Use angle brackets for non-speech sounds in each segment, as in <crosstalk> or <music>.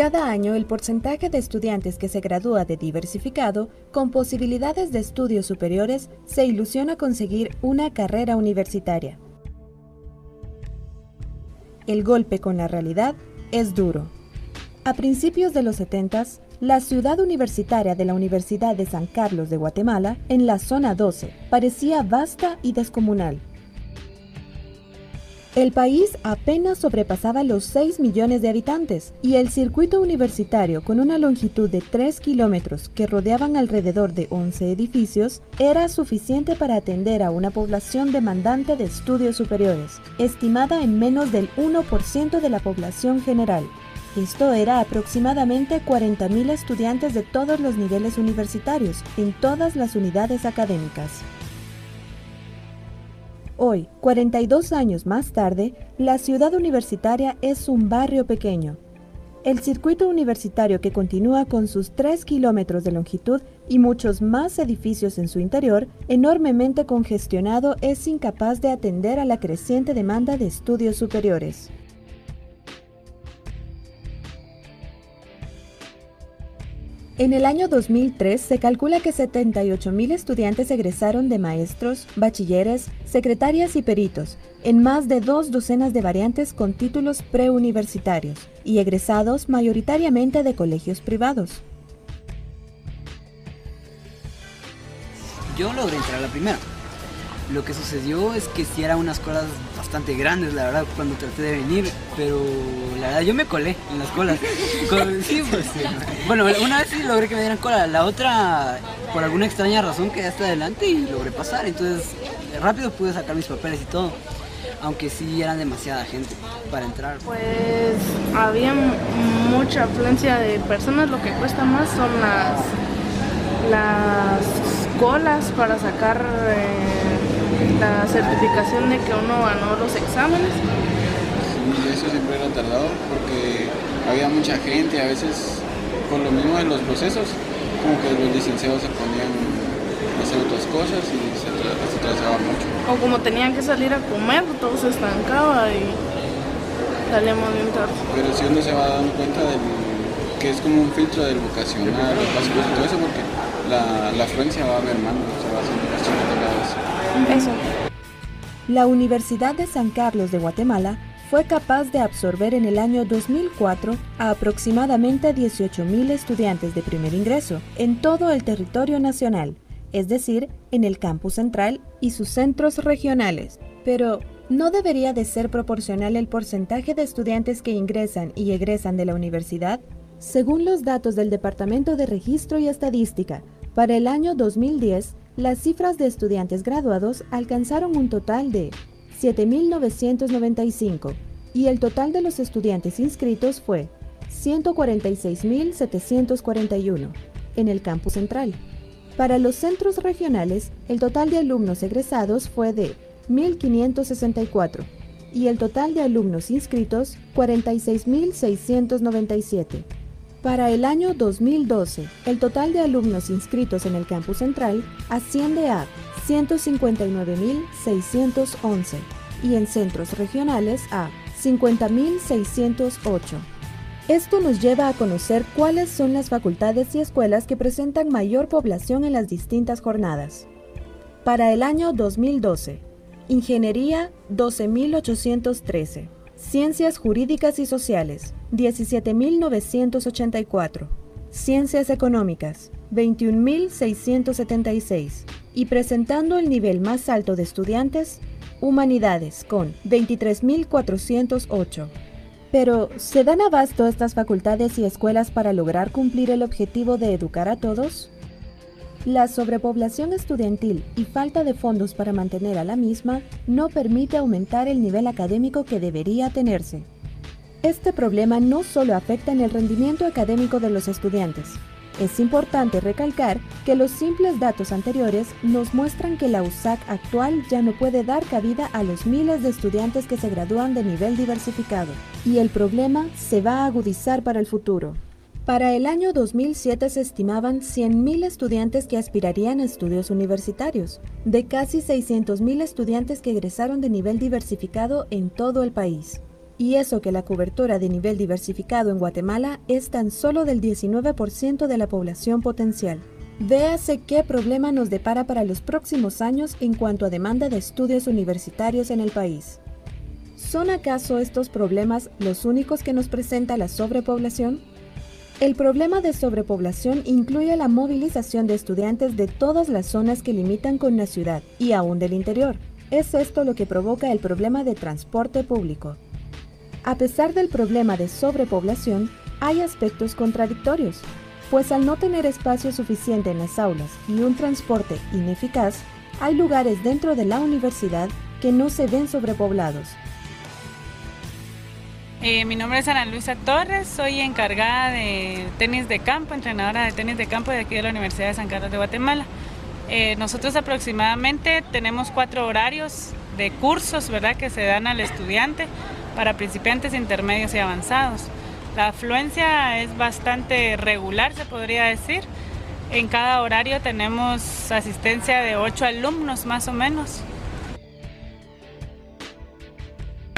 Cada año el porcentaje de estudiantes que se gradúa de diversificado con posibilidades de estudios superiores se ilusiona conseguir una carrera universitaria. El golpe con la realidad es duro. A principios de los 70, la ciudad universitaria de la Universidad de San Carlos de Guatemala, en la zona 12, parecía vasta y descomunal. El país apenas sobrepasaba los 6 millones de habitantes y el circuito universitario con una longitud de 3 kilómetros que rodeaban alrededor de 11 edificios era suficiente para atender a una población demandante de estudios superiores, estimada en menos del 1% de la población general. Esto era aproximadamente 40.000 estudiantes de todos los niveles universitarios en todas las unidades académicas. Hoy, 42 años más tarde, la ciudad universitaria es un barrio pequeño. El circuito universitario que continúa con sus 3 kilómetros de longitud y muchos más edificios en su interior, enormemente congestionado, es incapaz de atender a la creciente demanda de estudios superiores. En el año 2003 se calcula que 78.000 estudiantes egresaron de maestros, bachilleres, secretarias y peritos, en más de dos docenas de variantes con títulos preuniversitarios, y egresados mayoritariamente de colegios privados. Yo logré entrar a la primera. Lo que sucedió es que sí eran unas colas bastante grandes, la verdad, cuando traté de venir, pero la verdad yo me colé en las colas. <laughs> sí, pues, bueno, una vez sí logré que me dieran cola, la otra, por alguna extraña razón, quedé hasta adelante y logré pasar, entonces rápido pude sacar mis papeles y todo, aunque sí eran demasiada gente para entrar. Pues había mucha afluencia de personas, lo que cuesta más son las, las colas para sacar... Eh, la certificación de que uno ganó los exámenes. Sí, eso siempre era tardado porque había mucha gente, a veces con lo mismo de los procesos, como que los licenciados se ponían a hacer otras cosas y se, atrasaba mucho. O como tenían que salir a comer, todo se estancaba y salíamos bien tarde. Pero si uno se va dando cuenta del, que es como un filtro del vocacional, básicos y todo eso, porque la, la afluencia va mermando, se va haciendo más chiquita cada vez. La Universidad de San Carlos de Guatemala fue capaz de absorber en el año 2004 a aproximadamente 18.000 estudiantes de primer ingreso en todo el territorio nacional, es decir, en el campus central y sus centros regionales. Pero, ¿no debería de ser proporcional el porcentaje de estudiantes que ingresan y egresan de la universidad? Según los datos del Departamento de Registro y Estadística, para el año 2010, las cifras de estudiantes graduados alcanzaron un total de 7.995 y el total de los estudiantes inscritos fue 146.741 en el campus central. Para los centros regionales, el total de alumnos egresados fue de 1.564 y el total de alumnos inscritos 46.697. Para el año 2012, el total de alumnos inscritos en el campus central asciende a 159.611 y en centros regionales a 50.608. Esto nos lleva a conocer cuáles son las facultades y escuelas que presentan mayor población en las distintas jornadas. Para el año 2012, Ingeniería 12.813. Ciencias Jurídicas y Sociales, 17.984. Ciencias Económicas, 21.676. Y presentando el nivel más alto de estudiantes, Humanidades, con 23.408. Pero, ¿se dan abasto estas facultades y escuelas para lograr cumplir el objetivo de educar a todos? La sobrepoblación estudiantil y falta de fondos para mantener a la misma no permite aumentar el nivel académico que debería tenerse. Este problema no solo afecta en el rendimiento académico de los estudiantes. Es importante recalcar que los simples datos anteriores nos muestran que la USAC actual ya no puede dar cabida a los miles de estudiantes que se gradúan de nivel diversificado, y el problema se va a agudizar para el futuro. Para el año 2007 se estimaban 100.000 estudiantes que aspirarían a estudios universitarios, de casi 600.000 estudiantes que egresaron de nivel diversificado en todo el país. y eso que la cobertura de nivel diversificado en Guatemala es tan solo del 19% de la población potencial. Véase qué problema nos depara para los próximos años en cuanto a demanda de estudios universitarios en el país. ¿Son acaso estos problemas los únicos que nos presenta la sobrepoblación? El problema de sobrepoblación incluye la movilización de estudiantes de todas las zonas que limitan con la ciudad y aún del interior. Es esto lo que provoca el problema de transporte público. A pesar del problema de sobrepoblación, hay aspectos contradictorios, pues al no tener espacio suficiente en las aulas y un transporte ineficaz, hay lugares dentro de la universidad que no se ven sobrepoblados. Eh, mi nombre es Ana Luisa Torres, soy encargada de tenis de campo, entrenadora de tenis de campo de aquí de la Universidad de San Carlos de Guatemala. Eh, nosotros aproximadamente tenemos cuatro horarios de cursos ¿verdad? que se dan al estudiante para principiantes, intermedios y avanzados. La afluencia es bastante regular, se podría decir. En cada horario tenemos asistencia de ocho alumnos más o menos.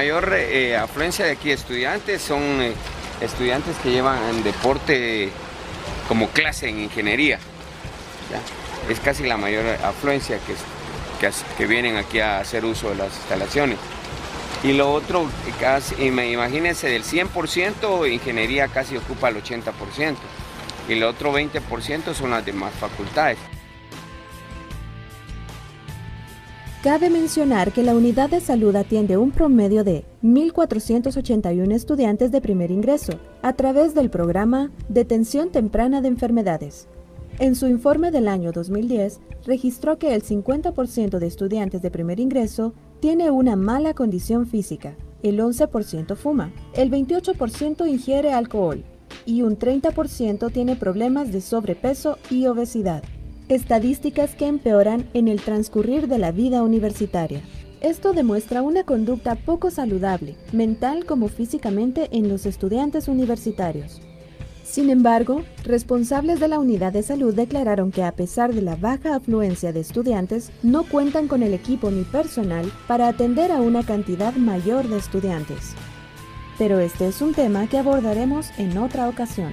Mayor eh, afluencia de aquí estudiantes son eh, estudiantes que llevan deporte como clase en ingeniería. Es casi la mayor afluencia que, que, vienen aquí a hacer uso de las instalaciones. Y lo otro, casi, imagínense, del 100%, ingeniería casi ocupa el 80%. Y el otro 20% son las demás facultades. Cabe mencionar que la unidad de salud atiende un promedio de 1.481 estudiantes de primer ingreso a través del programa Detención Temprana de Enfermedades. En su informe del año 2010, registró que el 50% de estudiantes de primer ingreso tiene una mala condición física, el 11% fuma, el 28% ingiere alcohol y un 30% tiene problemas de sobrepeso y obesidad. Estadísticas que empeoran en el transcurrir de la vida universitaria. Esto demuestra una conducta poco saludable, mental como físicamente, en los estudiantes universitarios. Sin embargo, responsables de la unidad de salud declararon que a pesar de la baja afluencia de estudiantes, no cuentan con el equipo ni personal para atender a una cantidad mayor de estudiantes. Pero este es un tema que abordaremos en otra ocasión.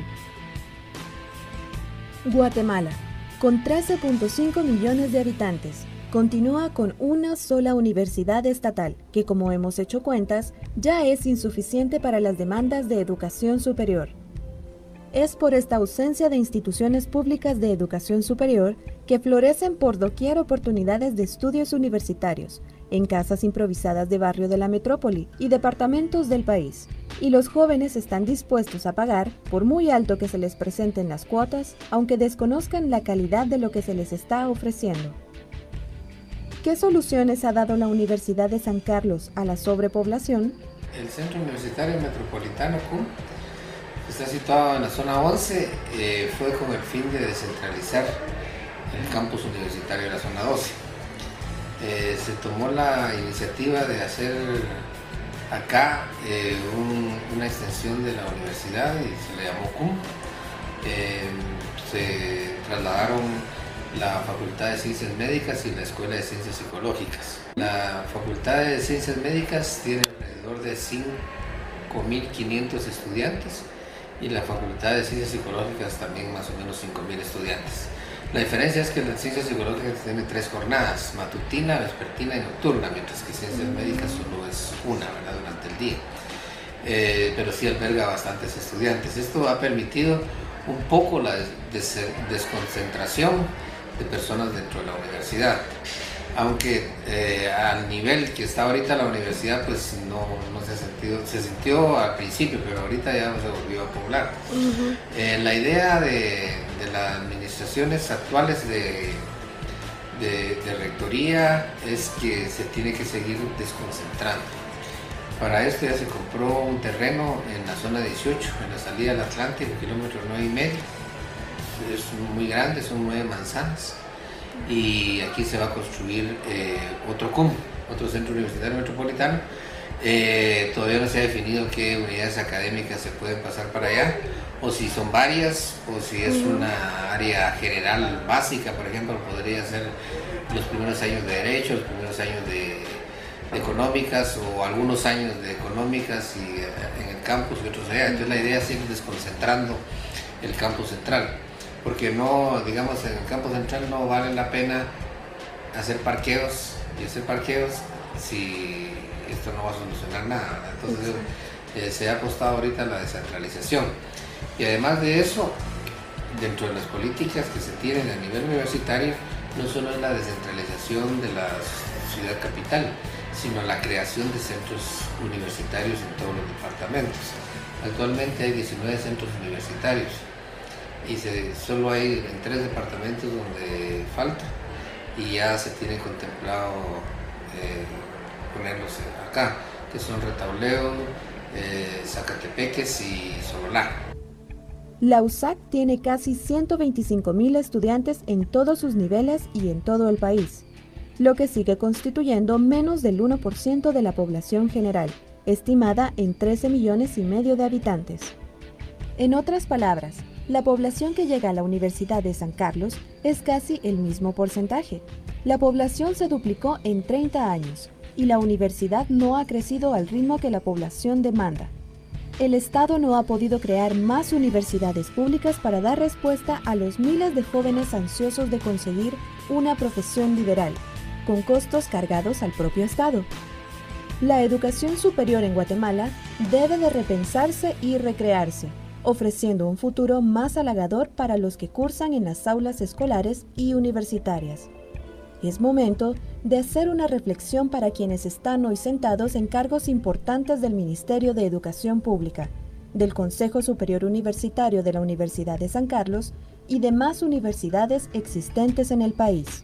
Guatemala, con 13.5 millones de habitantes, continúa con una sola universidad estatal, que como hemos hecho cuentas, ya es insuficiente para las demandas de educación superior. Es por esta ausencia de instituciones públicas de educación superior que florecen por doquier oportunidades de estudios universitarios, en casas improvisadas de barrio de la metrópoli y departamentos del país, y los jóvenes están dispuestos a pagar, por muy alto que se les presenten las cuotas, aunque desconozcan la calidad de lo que se les está ofreciendo. ¿Qué soluciones ha dado la Universidad de San Carlos a la sobrepoblación? El Centro Universitario Metropolitano CUM está situado en la zona 11, eh, fue con el fin de descentralizar el campus universitario de la zona 12. Eh, se tomó la iniciativa de hacer acá eh, una extensión de la universidad y se le llamó CUM. se trasladaron la Facultad de Ciencias Médicas y la Escuela de Ciencias Psicológicas. La Facultad de Ciencias Médicas tiene alrededor de 5.500 estudiantes y la Facultad de Ciencias Psicológicas también más o menos 5.000 estudiantes. La diferencia es que la Ciencias Psicológicas tiene tres jornadas, matutina, vespertina y nocturna, mientras que Ciencias Médicas solo es una, ¿verdad?, durante el día. Eh, pero sí alberga bastantes estudiantes. Esto ha permitido un poco la desconcentración de personas dentro de la universidad aunque eh, al nivel que está ahorita la universidad, pues no, se ha sentido, se sintió al principio, pero ahorita ya se volvió a poblar. Eh, la idea de, las administraciones actuales de, de, rectoría es que se tiene que seguir desconcentrando. Para esto ya se compró un terreno en la zona 18, en la salida del Atlántico, kilómetro 9 y medio. Es muy grande, son nueve manzanas y aquí se va a construir eh, otro CUM, otro centro universitario metropolitano. Eh, todavía no se ha definido qué unidades académicas se pueden pasar para allá, o si son varias, o si es una área general básica, por ejemplo, podría ser los primeros años de Derecho, los primeros años de, económicas o algunos años de económicas y eh, en el campus y otros allá. Entonces la idea es ir desconcentrando el campus central, porque no, digamos, en el campus central no vale la pena hacer parqueos y hacer parqueos si esto no va a solucionar nada. Entonces eh, se ha apostado ahorita a la descentralización. Y además de eso, dentro de las políticas que se tienen a nivel universitario, no solo es la descentralización de la ciudad capital, sino la creación de centros universitarios en todos los departamentos. Actualmente hay 19 centros universitarios y solo hay en tres departamentos donde falta y ya se tiene contemplado eh, ponerlos acá, que son Retauleo, eh, Zacatepeques y Sololá. La USAC tiene casi 125.000 estudiantes en todos sus niveles y en todo el país, lo que sigue constituyendo menos del 1% de la población general, estimada en 13 millones y medio de habitantes. En otras palabras, la población que llega a la Universidad de San Carlos es casi el mismo porcentaje. La población se duplicó en 30 años, y la universidad no ha crecido al ritmo que la población demanda. El Estado no ha podido crear más universidades públicas para dar respuesta a los miles de jóvenes ansiosos de conseguir una profesión liberal, con costos cargados al propio Estado. La educación superior en Guatemala debe de repensarse y recrearse, ofreciendo un futuro más halagador para los que cursan en las aulas escolares y universitarias. Es momento de hacer una reflexión para quienes están hoy sentados en cargos importantes del Ministerio de Educación Pública, del Consejo Superior Universitario de la Universidad de San Carlos y demás universidades existentes en el país.